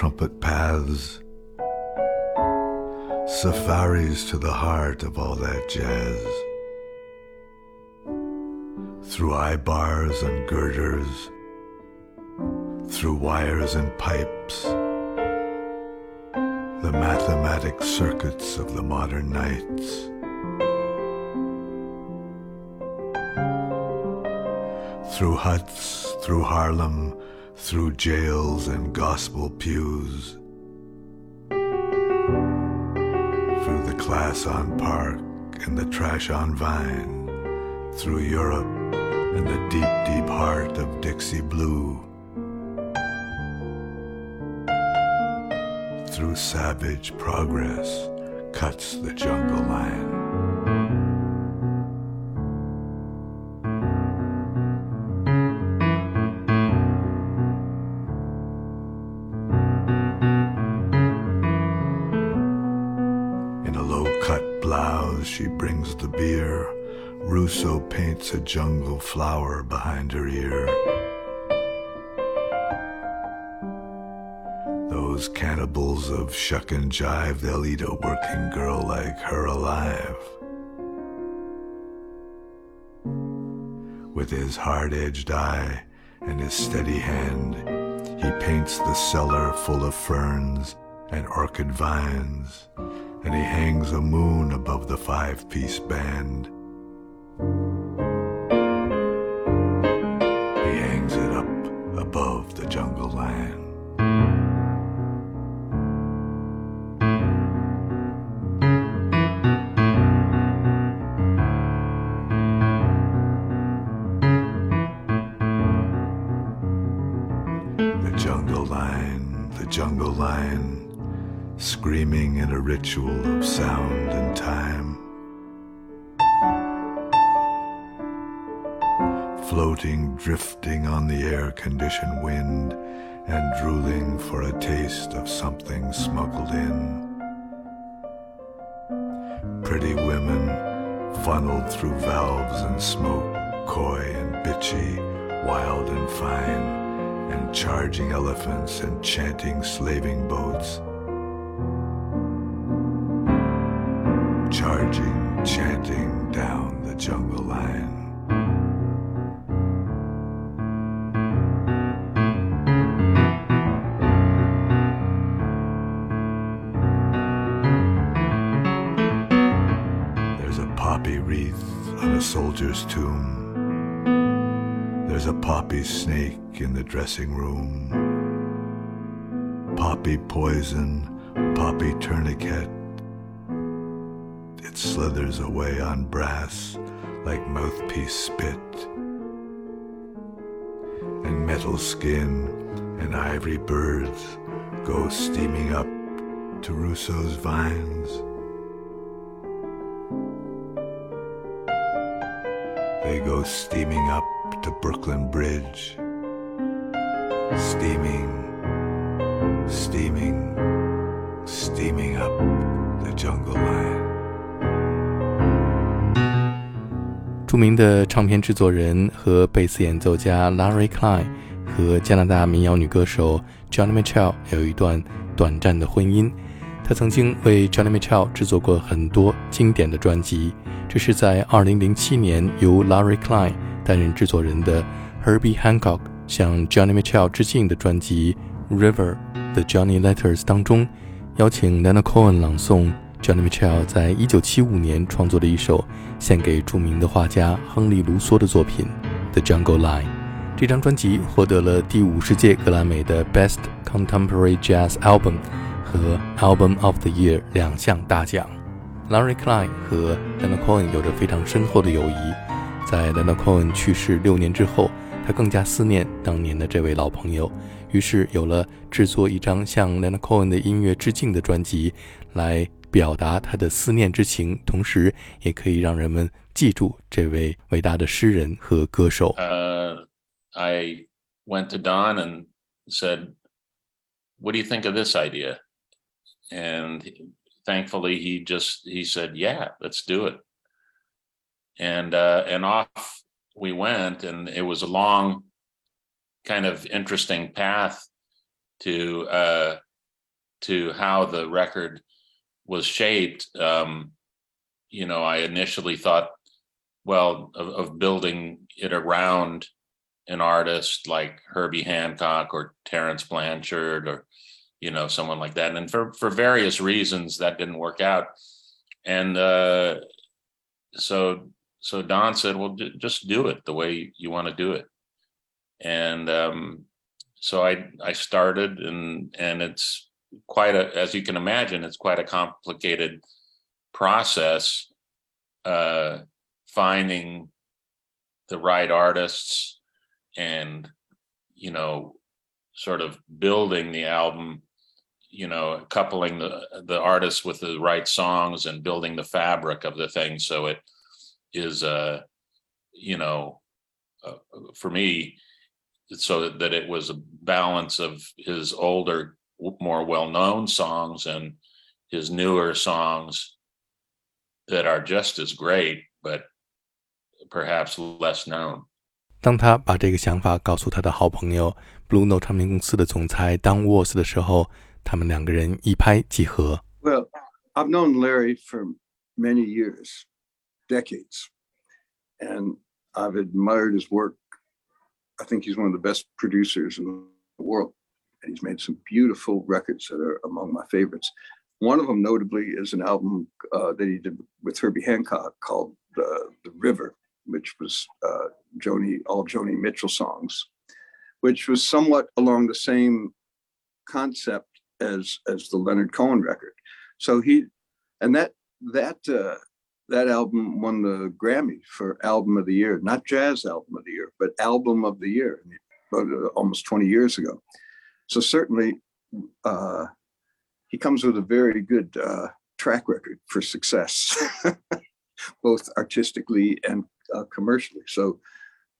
Trumpet paths, safaris to the heart of all that jazz. Through eye bars and girders, through wires and pipes, the mathematic circuits of the modern nights. Through huts, through Harlem, through jails and gospel pews, through the class on Park and the trash on Vine, through Europe and the deep, deep heart of Dixie Blue, through savage progress cuts the jungle line. She brings the beer. Rousseau paints a jungle flower behind her ear. Those cannibals of shuck and jive, they'll eat a working girl like her alive. With his hard edged eye and his steady hand, he paints the cellar full of ferns and orchid vines and he hangs a moon above the five piece band. He hangs it up above the jungle land. The jungle line, the jungle line screaming in a ritual of sound and time. Floating, drifting on the air conditioned wind, and drooling for a taste of something smuggled in. Pretty women funneled through valves and smoke, coy and bitchy, wild and fine, and charging elephants and chanting slaving boats charging, chanting down the jungle line. There's a poppy wreath on a soldier's tomb. There's a poppy snake in the dressing room. Poppy poison, poppy tourniquet, it slithers away on brass like mouthpiece spit. And metal skin and ivory birds go steaming up to Rousseau's vines. They go steaming up to Brooklyn Bridge. Steaming, 著名的唱片制作人和贝斯演奏家 Larry Klein 和加拿大民谣女歌手 Johnny Mitchell 有一段短暂的婚姻。他曾经为 Johnny Mitchell 制作过很多经典的专辑。这是在2007年由 Larry Klein 担任制作人的 Herbie Hancock 向 Johnny Mitchell 致敬的专辑《River》的 Johnny Letters 当中，邀请 Nana Cohen 朗诵。Johnny Mitchell 在一九七五年创作的一首献给著名的画家亨利·卢梭的作品《The Jungle Line》。这张专辑获得了第五十届格莱美的 Best Contemporary Jazz Album 和 Album of the Year 两项大奖。Larry Klein 和 Leonard Cohen 有着非常深厚的友谊。在 Leonard Cohen 去世六年之后，他更加思念当年的这位老朋友，于是有了制作一张向 Leonard Cohen 的音乐致敬的专辑，来表达他的思念之情，同时也可以让人们记住这位伟大的诗人和歌手。Uh, I went to Don and said, "What do you think of this idea?" And thankfully, he just he said, "Yeah, let's do it." And uh, and off we went, and it was a long, kind of interesting path to uh, to how the record was shaped. Um, you know, I initially thought, well, of, of building it around an artist like Herbie Hancock or Terence Blanchard or you know someone like that and for for various reasons that didn't work out and uh so so Don said well d- just do it the way you want to do it and um so I I started and and it's quite a as you can imagine it's quite a complicated process uh finding the right artists and you know sort of building the album you know coupling the the artists with the right songs and building the fabric of the thing. So it is uh you know uh, for me so that, that it was a balance of his older more well-known songs and his newer songs that are just as great but perhaps less known 当他把这个想法告诉他的好朋友 Blue Note 唱片公司的总裁 Don Was 的时候，他们两个人一拍即合。Well, I've known Larry for many years, decades, and I've admired his work. I think he's one of the best producers in the world. And he's made some beautiful records that are among my favorites. One of them, notably, is an album uh, that he did with Herbie Hancock called uh, "The River," which was uh, Joni, all Joni Mitchell songs, which was somewhat along the same concept as as the Leonard Cohen record. So he and that that uh, that album won the Grammy for album of the year, not jazz album of the year, but album of the year, almost 20 years ago. So certainly, uh, he comes with a very good uh, track record for success, both artistically and uh, commercially. So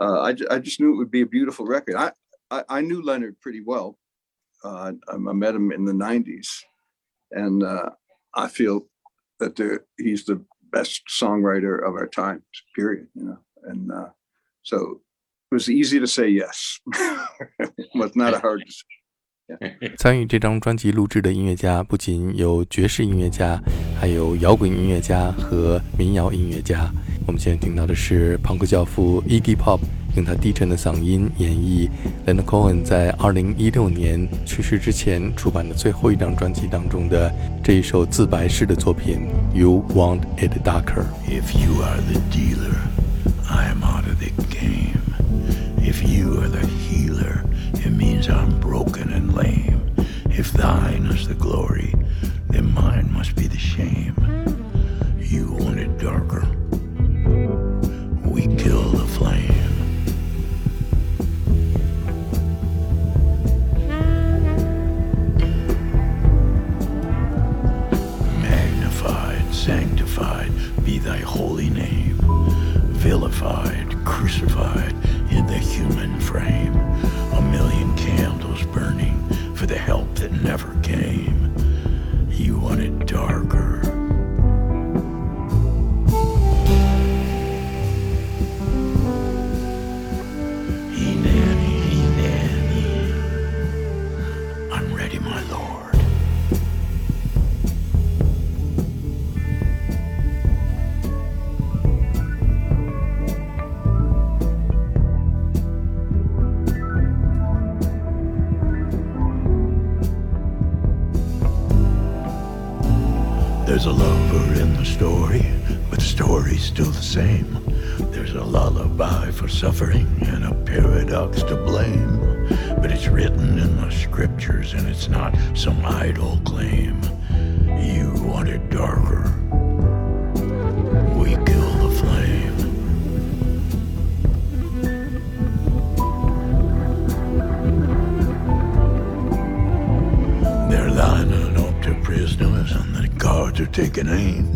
uh, I, I just knew it would be a beautiful record. I, I, I knew Leonard pretty well. Uh, I met him in the 90s, and uh, I feel that he's the best songwriter of our time, period. You know, and uh, so it was easy to say yes. it was not a hard decision. 参与这张专辑录制的音乐家不仅有爵士音乐家，还有摇滚音乐家和民谣音乐家。我们现在听到的是朋克教父 Iggy Pop 用他低沉的嗓音演绎 l e n a Cohen 在2016年去世之前出版的最后一张专辑当中的这一首自白式的作品《You Want It Darker》。If you are the dealer, I am out of the game. If you are the it I'm broken and lame. If thine is the glory, then mine must be the shame. You want it darker. We kill the flame. Sanctified be thy holy name. Vilified, crucified in the human frame. A million candles burning for the help that never came. You want it darker. There's a lullaby for suffering and a paradox to blame. But it's written in the scriptures and it's not some idle claim. You want it darker. We kill the flame. They're lining up to prisoners and the guards are taking aim.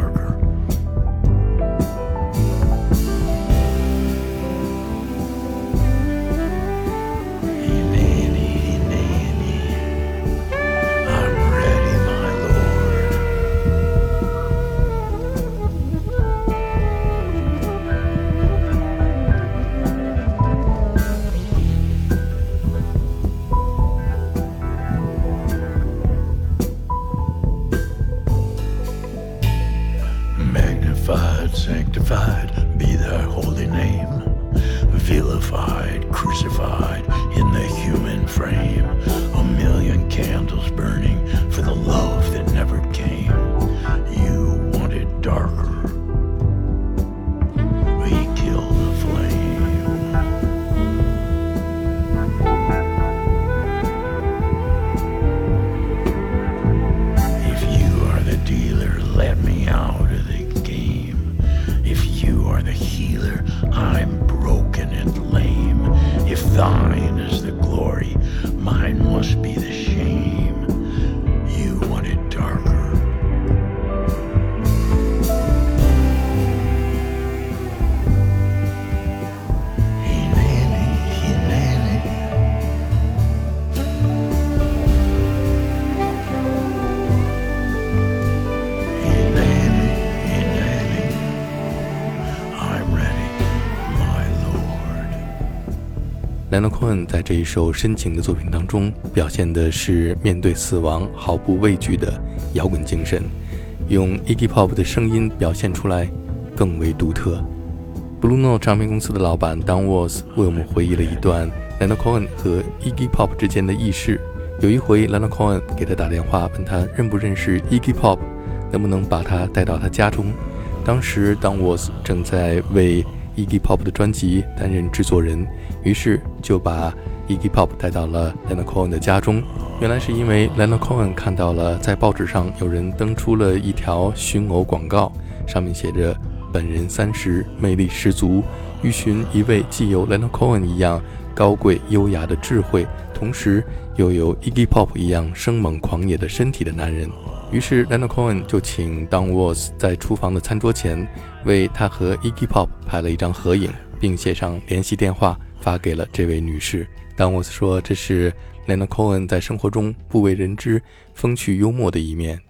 Diana c o n 在这一首深情的作品当中，表现的是面对死亡毫不畏惧的摇滚精神，用 Iggy Pop 的声音表现出来更为独特。Bruno 唱片公司的老板 Don Was 为我们回忆了一段 Leonard Cohen 和 Iggy Pop 之间的轶事。有一回，Diana c o n 给他打电话，问他认不认识 Iggy Pop，能不能把他带到他家中。当时 Don Was 正在为 Iggy Pop 的专辑担任制作人。于是就把 Iggy Pop 带到了 Leonard Cohen 的家中。原来是因为 Leonard Cohen 看到了在报纸上有人登出了一条寻偶广告，上面写着“本人三十，魅力十足，欲寻一位既有 Leonard Cohen 一样高贵优雅的智慧，同时又有 Iggy Pop 一样生猛狂野的身体的男人”。于是 Leonard Cohen 就请 Don Was 在厨房的餐桌前为他和 Iggy Pop 拍了一张合影，并写上联系电话。发给了这位女士。当我说这是 Leonard Cohen 在生活中不为人知、风趣幽默的一面。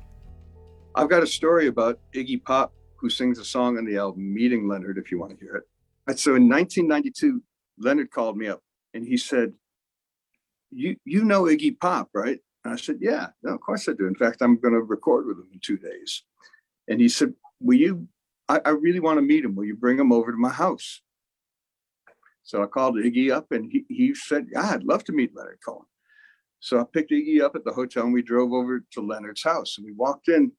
I've got a story about Iggy Pop, who sings a song on the album "Meeting Leonard." If you want to hear it, so in 1992, Leonard called me up and he said, "You you know Iggy Pop, right?" And I said, "Yeah, no, of course I do. In fact, I'm going to record with him in two days." And he said, "Will you I, really want to meet him. Will you bring him over to my house? So I called Iggy up and he, he said, yeah, I'd love to meet Leonard Cohen. So I picked Iggy up at the hotel and we drove over to Leonard's house and we walked in.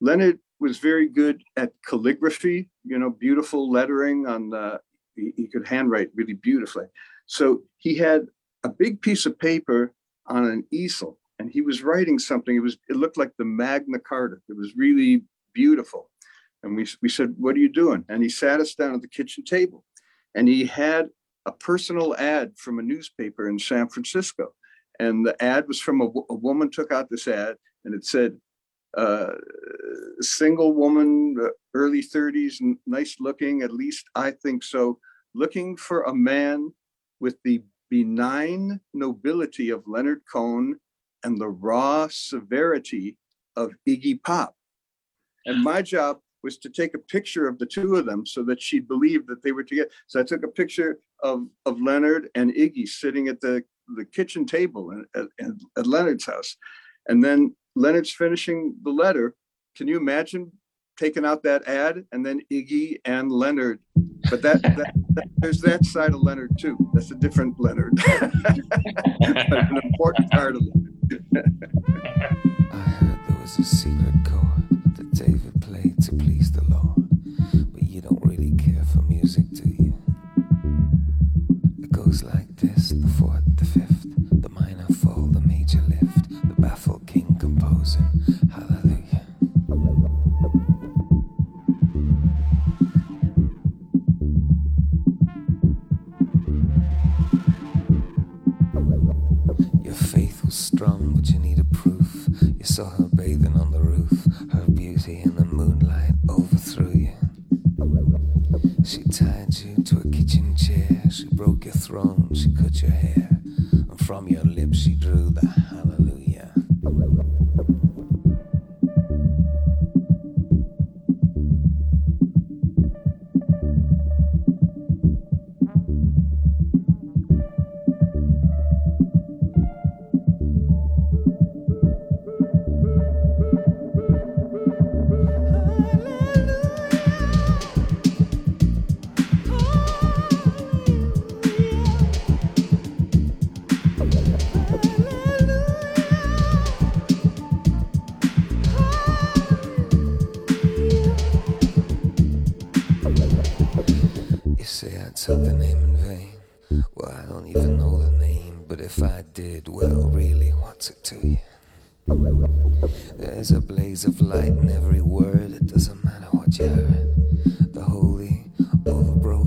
Leonard was very good at calligraphy, you know, beautiful lettering on the, he, he could handwrite really beautifully. So he had a big piece of paper on an easel and he was writing something. It was, it looked like the Magna Carta. It was really beautiful. And we, we said, what are you doing? And he sat us down at the kitchen table and he had a personal ad from a newspaper in San Francisco. And the ad was from a, a woman took out this ad and it said, uh, single woman, uh, early 30s, nice looking, at least I think so, looking for a man with the benign nobility of Leonard Cohen and the raw severity of Iggy Pop. And my job was to take a picture of the two of them so that she believed that they were together. So I took a picture of, of Leonard and Iggy sitting at the, the kitchen table at, at, at Leonard's house. And then Leonard's finishing the letter. Can you imagine taking out that ad and then Iggy and Leonard? But that, that, that there's that side of Leonard too. That's a different Leonard, an important part of it. I heard there was a secret chord that David played to please the Lord, the fourth, the fifth, the minor fall, the major lift, the baffled king composing. Hallelujah. Your faith was strong, but you needed proof. You saw her bathing on. Broke your throne, she cut your hair, and from your lips she drew the I took the name in vain. Well, I don't even know the name, but if I did, well, really, what's it to you? There's a blaze of light in every word, it doesn't matter what you heard. The holy, overbroken,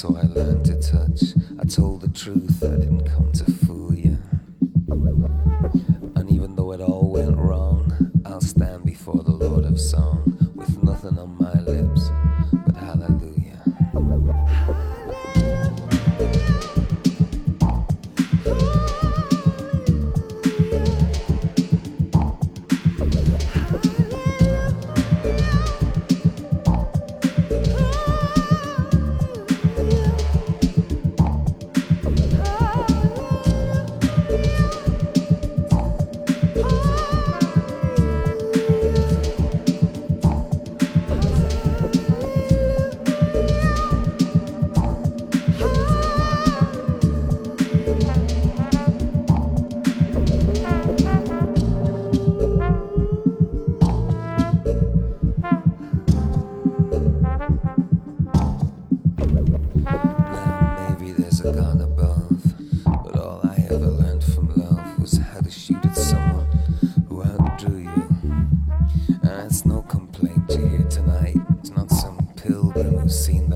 so I learned to touch. I told the truth, I didn't come to fool you. And even though it all went wrong, I'll stand before the Lord of Song outdrew you. And it's no complaint you hear tonight. It's not some pilgrim who's seen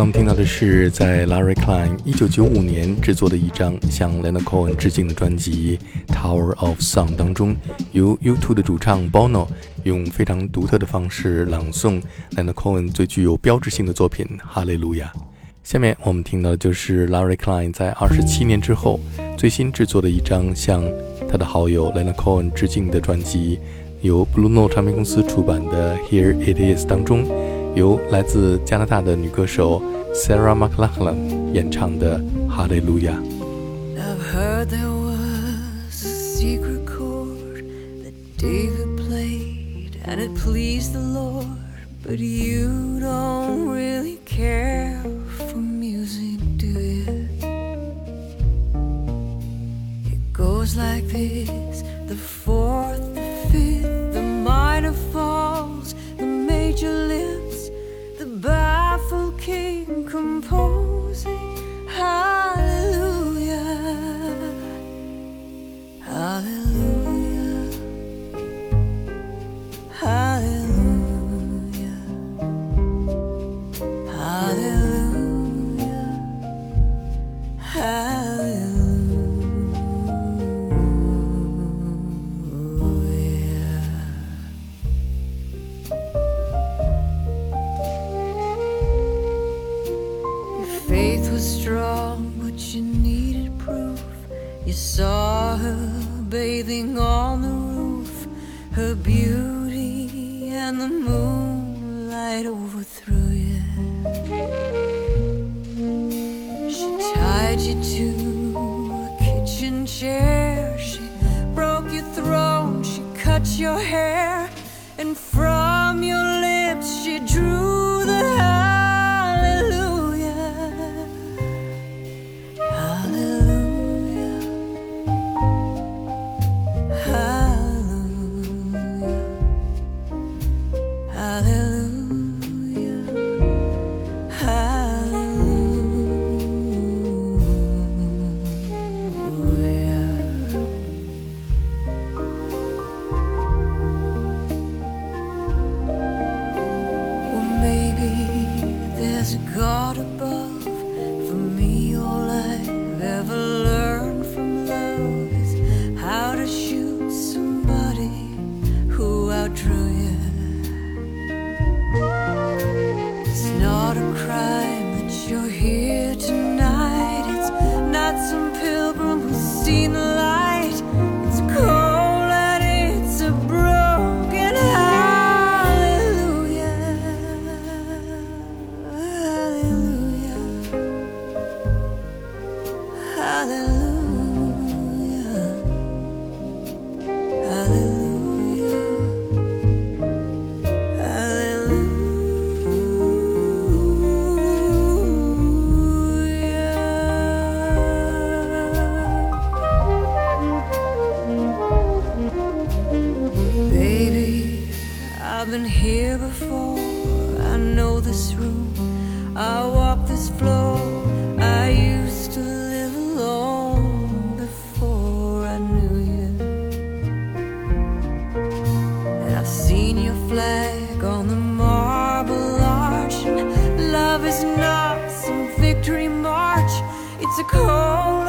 我们听到的是在 Larry Klein 1995年制作的一张向 l e n a Cohen 致敬的专辑《Tower of Song》当中，由 U2 的主唱 Bono 用非常独特的方式朗诵 l e n a Cohen 最具有标志性的作品《哈利路亚》。下面我们听到的就是 Larry Klein 在27年之后最新制作的一张向他的好友 l e n a Cohen 致敬的专辑，由 Bluno 唱片公司出版的《Here It Is》当中。由来自加拿大的女歌手 Sarah McLachlan 演唱的《哈利路亚》。 I've heard there was a secret chord that David played and it pleased the Lord, but you don't really care for music, do you? It goes like this the fourth, the fifth, the minor falls, the major lifts, the baffled king composing. your hair. I've been here before. I know this room. I walk this floor. I used to live alone before I knew you. And I've seen your flag on the marble arch. Love is not some victory march. It's a cold.